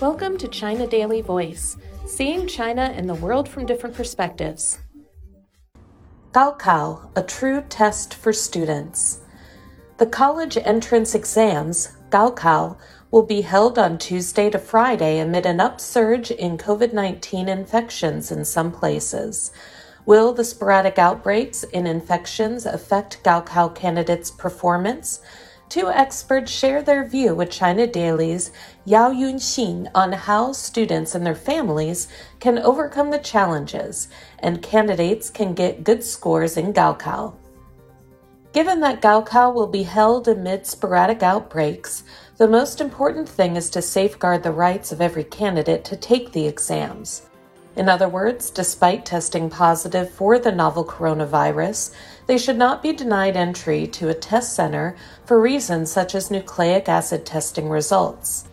Welcome to China Daily Voice, seeing China and the world from different perspectives. Gaokao, a true test for students. The college entrance exams, Gaokao, will be held on Tuesday to Friday amid an upsurge in COVID 19 infections in some places. Will the sporadic outbreaks in infections affect Gaokao candidates' performance? Two experts share their view with China Daily's Yao Yuxin on how students and their families can overcome the challenges and candidates can get good scores in Gaokao. Given that Gaokao will be held amid sporadic outbreaks, the most important thing is to safeguard the rights of every candidate to take the exams. In other words, despite testing positive for the novel coronavirus, they should not be denied entry to a test center for reasons such as nucleic acid testing results.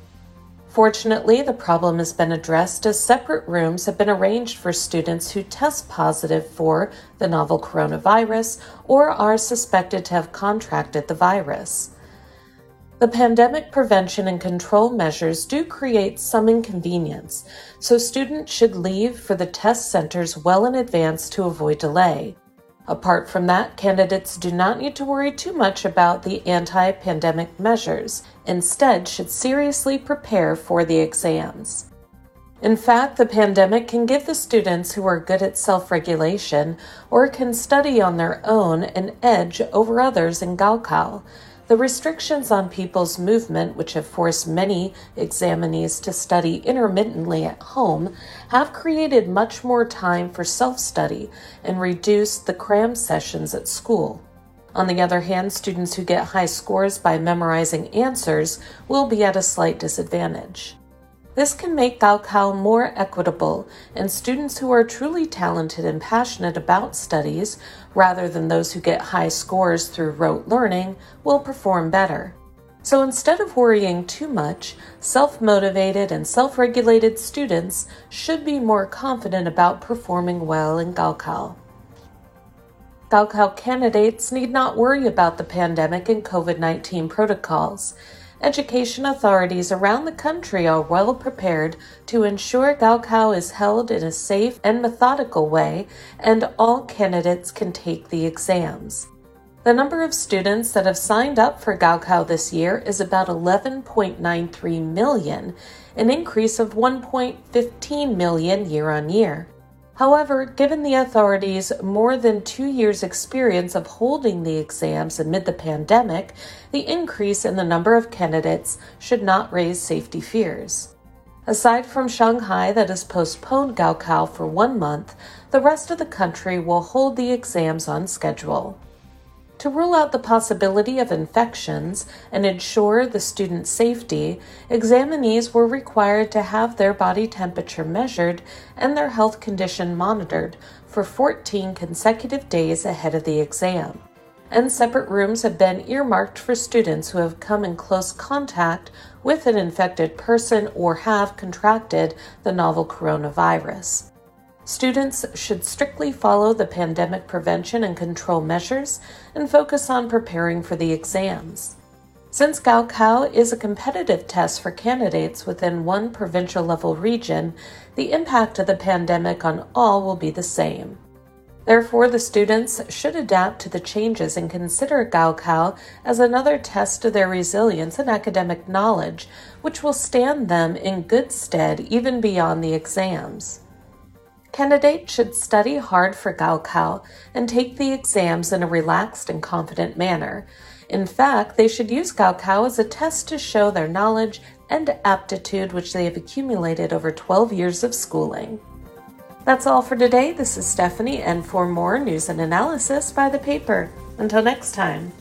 Fortunately, the problem has been addressed as separate rooms have been arranged for students who test positive for the novel coronavirus or are suspected to have contracted the virus. The pandemic prevention and control measures do create some inconvenience, so students should leave for the test centers well in advance to avoid delay. Apart from that, candidates do not need to worry too much about the anti pandemic measures, instead, should seriously prepare for the exams. In fact, the pandemic can give the students who are good at self regulation or can study on their own an edge over others in Gaokao the restrictions on people's movement, which have forced many examinees to study intermittently at home, have created much more time for self study and reduced the cram sessions at school. On the other hand, students who get high scores by memorizing answers will be at a slight disadvantage. This can make Gaokao more equitable, and students who are truly talented and passionate about studies, rather than those who get high scores through rote learning, will perform better. So instead of worrying too much, self motivated and self regulated students should be more confident about performing well in Gaokao. Gaokao candidates need not worry about the pandemic and COVID 19 protocols education authorities around the country are well prepared to ensure Gaokao is held in a safe and methodical way and all candidates can take the exams. The number of students that have signed up for Gaokao this year is about 11.93 million, an increase of 1.15 million year on year. However, given the authorities' more than two years' experience of holding the exams amid the pandemic, the increase in the number of candidates should not raise safety fears. Aside from Shanghai, that has postponed Gaokao for one month, the rest of the country will hold the exams on schedule. To rule out the possibility of infections and ensure the student's safety, examinees were required to have their body temperature measured and their health condition monitored for 14 consecutive days ahead of the exam. And separate rooms have been earmarked for students who have come in close contact with an infected person or have contracted the novel coronavirus. Students should strictly follow the pandemic prevention and control measures and focus on preparing for the exams. Since Gaokao is a competitive test for candidates within one provincial level region, the impact of the pandemic on all will be the same. Therefore, the students should adapt to the changes and consider Gaokao as another test of their resilience and academic knowledge, which will stand them in good stead even beyond the exams. Candidates should study hard for Gaokao and take the exams in a relaxed and confident manner. In fact, they should use Gaokao as a test to show their knowledge and aptitude which they have accumulated over 12 years of schooling. That's all for today. This is Stephanie, and for more news and analysis, buy the paper. Until next time.